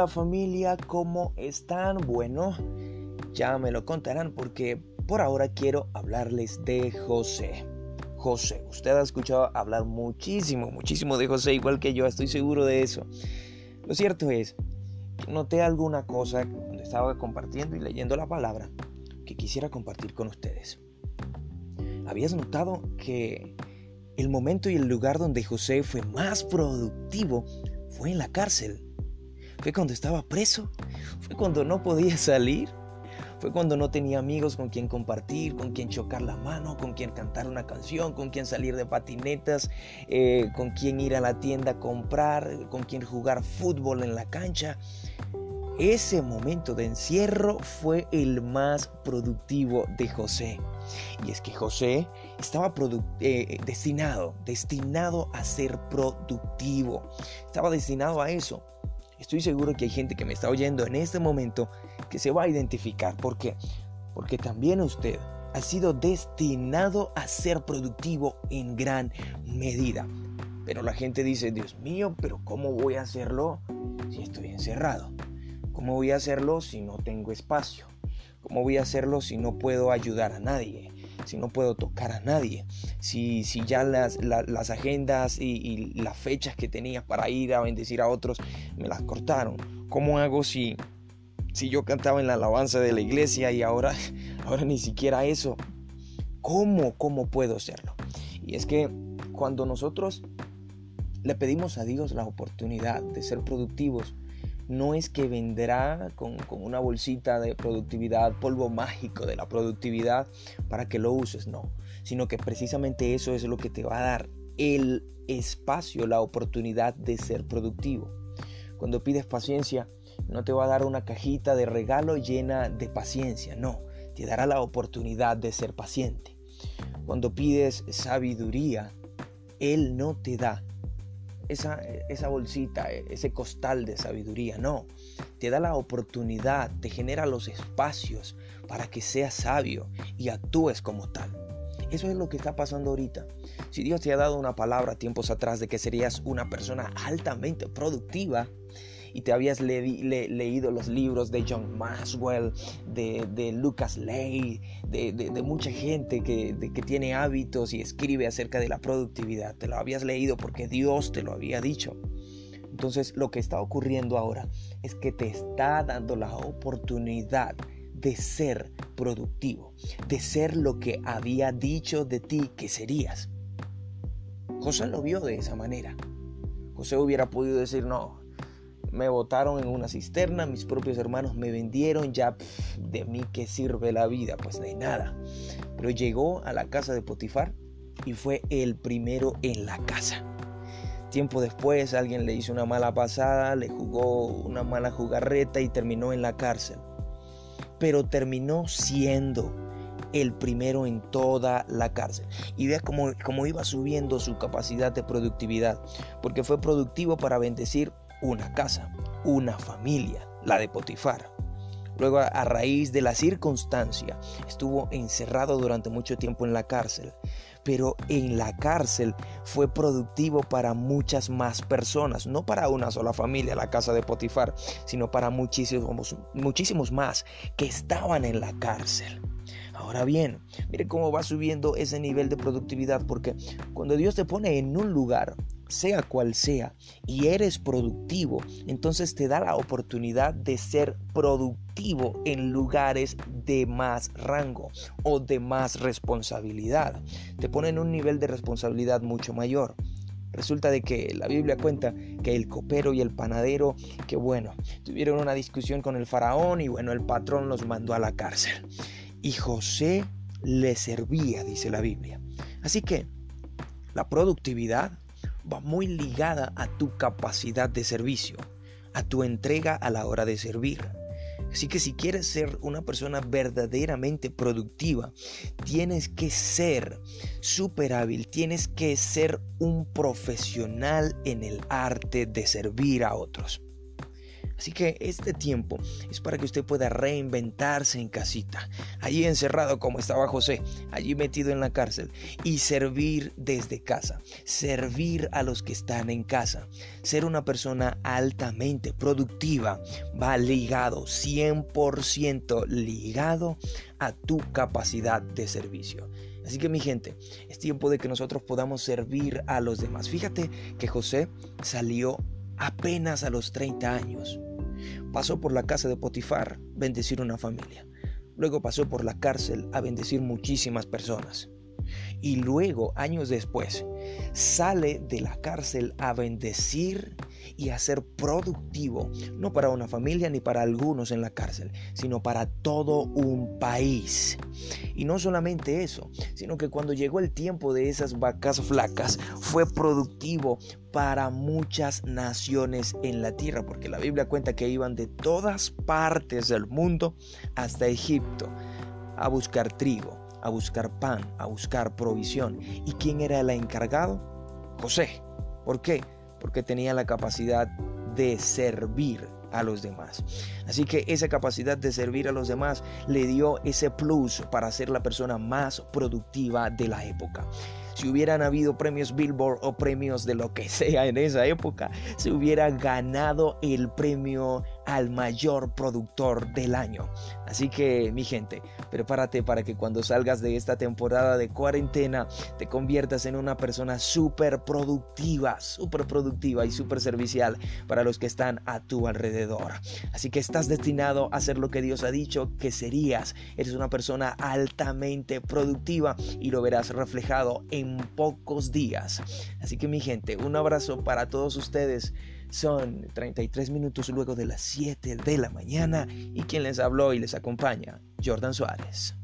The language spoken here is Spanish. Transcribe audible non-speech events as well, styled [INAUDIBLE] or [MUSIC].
Hola familia, ¿cómo están? Bueno, ya me lo contarán porque por ahora quiero hablarles de José. José, usted ha escuchado hablar muchísimo, muchísimo de José, igual que yo, estoy seguro de eso. Lo cierto es noté alguna cosa cuando estaba compartiendo y leyendo la palabra que quisiera compartir con ustedes. ¿Habías notado que el momento y el lugar donde José fue más productivo fue en la cárcel? Fue cuando estaba preso. Fue cuando no podía salir. Fue cuando no tenía amigos con quien compartir, con quien chocar la mano, con quien cantar una canción, con quien salir de patinetas, eh, con quien ir a la tienda a comprar, con quien jugar fútbol en la cancha. Ese momento de encierro fue el más productivo de José. Y es que José estaba eh, destinado, destinado a ser productivo. Estaba destinado a eso. Estoy seguro que hay gente que me está oyendo en este momento que se va a identificar. ¿Por qué? Porque también usted ha sido destinado a ser productivo en gran medida. Pero la gente dice, Dios mío, pero ¿cómo voy a hacerlo si estoy encerrado? ¿Cómo voy a hacerlo si no tengo espacio? ¿Cómo voy a hacerlo si no puedo ayudar a nadie? Si no puedo tocar a nadie, si, si ya las, las agendas y, las fechas que tenía para ir a bendecir a otros me las cortaron. ¿Cómo hago si, si yo cantaba en la alabanza de la iglesia y ahora, [LAUGHS] ahora ni siquiera eso? ¿Cómo, cómo puedo hacerlo? Y es que cuando nosotros le pedimos a Dios la oportunidad de ser productivos, no es que vendrá con, una bolsita de productividad, polvo mágico de la productividad para que lo uses, no, sino que precisamente eso es lo que te va a dar el espacio, la oportunidad de ser productivo. Cuando pides paciencia, no te va a dar una cajita de regalo llena de paciencia, no, te dará la oportunidad de ser paciente. Cuando pides sabiduría, Él no te da esa, bolsita, e, ese costal de sabiduría, no. Te da la oportunidad, te genera los espacios para que seas sabio y actúes como tal. Eso es lo que está pasando ahorita. Si Dios te ha dado una palabra tiempos atrás de que serías una persona altamente productiva, y te habías leído los libros de John Maxwell, de, Lucas Ley, de, mucha gente que, que tiene hábitos y escribe acerca de la productividad. Te lo habías leído porque Dios te lo había dicho. Entonces lo que está ocurriendo ahora es que te está dando la oportunidad de ser productivo, de ser lo que había dicho de ti que serías. José lo vio de esa manera. José hubiera podido decir, no, me botaron en una cisterna, mis propios hermanos me vendieron, ya de mí qué sirve la vida, pues de nada. Pero llegó a la casa de Potifar y fue el primero en la casa. Tiempo después alguien le hizo una mala pasada, le jugó una mala jugarreta y terminó en la cárcel. Pero terminó siendo el primero en toda la cárcel. Y vea cómo, cómo iba subiendo su capacidad de productividad, porque fue productivo para bendecir una casa, una familia, la de Potifar. Luego, a raíz de la circunstancia, estuvo encerrado durante mucho tiempo en la cárcel, pero en la cárcel fue productivo para muchas más personas, no para una sola familia, la casa de Potifar, sino para muchísimos, muchísimos más que estaban en la cárcel. Ahora bien, mire cómo va subiendo ese nivel de productividad, porque cuando Dios te pone en un lugar, sea cual sea, y eres productivo, entonces te da la oportunidad de ser productivo en lugares de más rango o de más responsabilidad. Te pone en un nivel de responsabilidad mucho mayor. Resulta de que la Biblia cuenta que el copero y el panadero, que bueno, tuvieron una discusión con el faraón y bueno, el patrón los mandó a la cárcel. Y José le servía, dice la Biblia. Así que la productividad va muy ligada a tu capacidad de servicio, a tu entrega a la hora de servir. Así que si quieres ser una persona verdaderamente productiva, tienes que ser súper hábil, tienes que ser un profesional en el arte de servir a otros. Así que este tiempo es para que usted pueda reinventarse en casita, allí encerrado como estaba José, allí metido en la cárcel, y servir desde casa, servir a los que están en casa, ser una persona altamente productiva, va ligado, 100% ligado a tu capacidad de servicio. Así que mi gente, es tiempo de que nosotros podamos servir a los demás. Fíjate que José salió apenas a los 30 años. Pasó por la casa de Potifar, bendecir una familia. Luego pasó por la cárcel a bendecir muchísimas personas. Y luego, años después, sale de la cárcel a bendecir y a ser productivo, no para una familia ni para algunos en la cárcel, sino para todo un país. Y no solamente eso, sino que cuando llegó el tiempo de esas vacas flacas, fue productivo para muchas naciones en la tierra, porque la Biblia cuenta que iban de todas partes del mundo hasta Egipto a buscar trigo a buscar pan, a buscar provisión. ¿Y quién era el encargado? José. ¿Por qué? Porque tenía la capacidad de servir a los demás. Así que esa capacidad de servir a los demás le dio ese plus para ser la persona más productiva de la época. Si hubieran habido premios Billboard o premios de lo que sea en esa época, se hubiera ganado el premio al mayor productor del año. Así que, mi gente, prepárate para que cuando salgas de esta temporada de cuarentena te conviertas en una persona súper productiva, súper productiva y súper servicial para los que están a tu alrededor. Así que estás destinado a hacer lo que Dios ha dicho que serías. Eres una persona altamente productiva y lo verás reflejado en pocos días. Así que, mi gente, un abrazo para todos ustedes. Son 33 minutos luego de las 7 de la mañana y quien les habló y les acompaña, Jordan Suárez.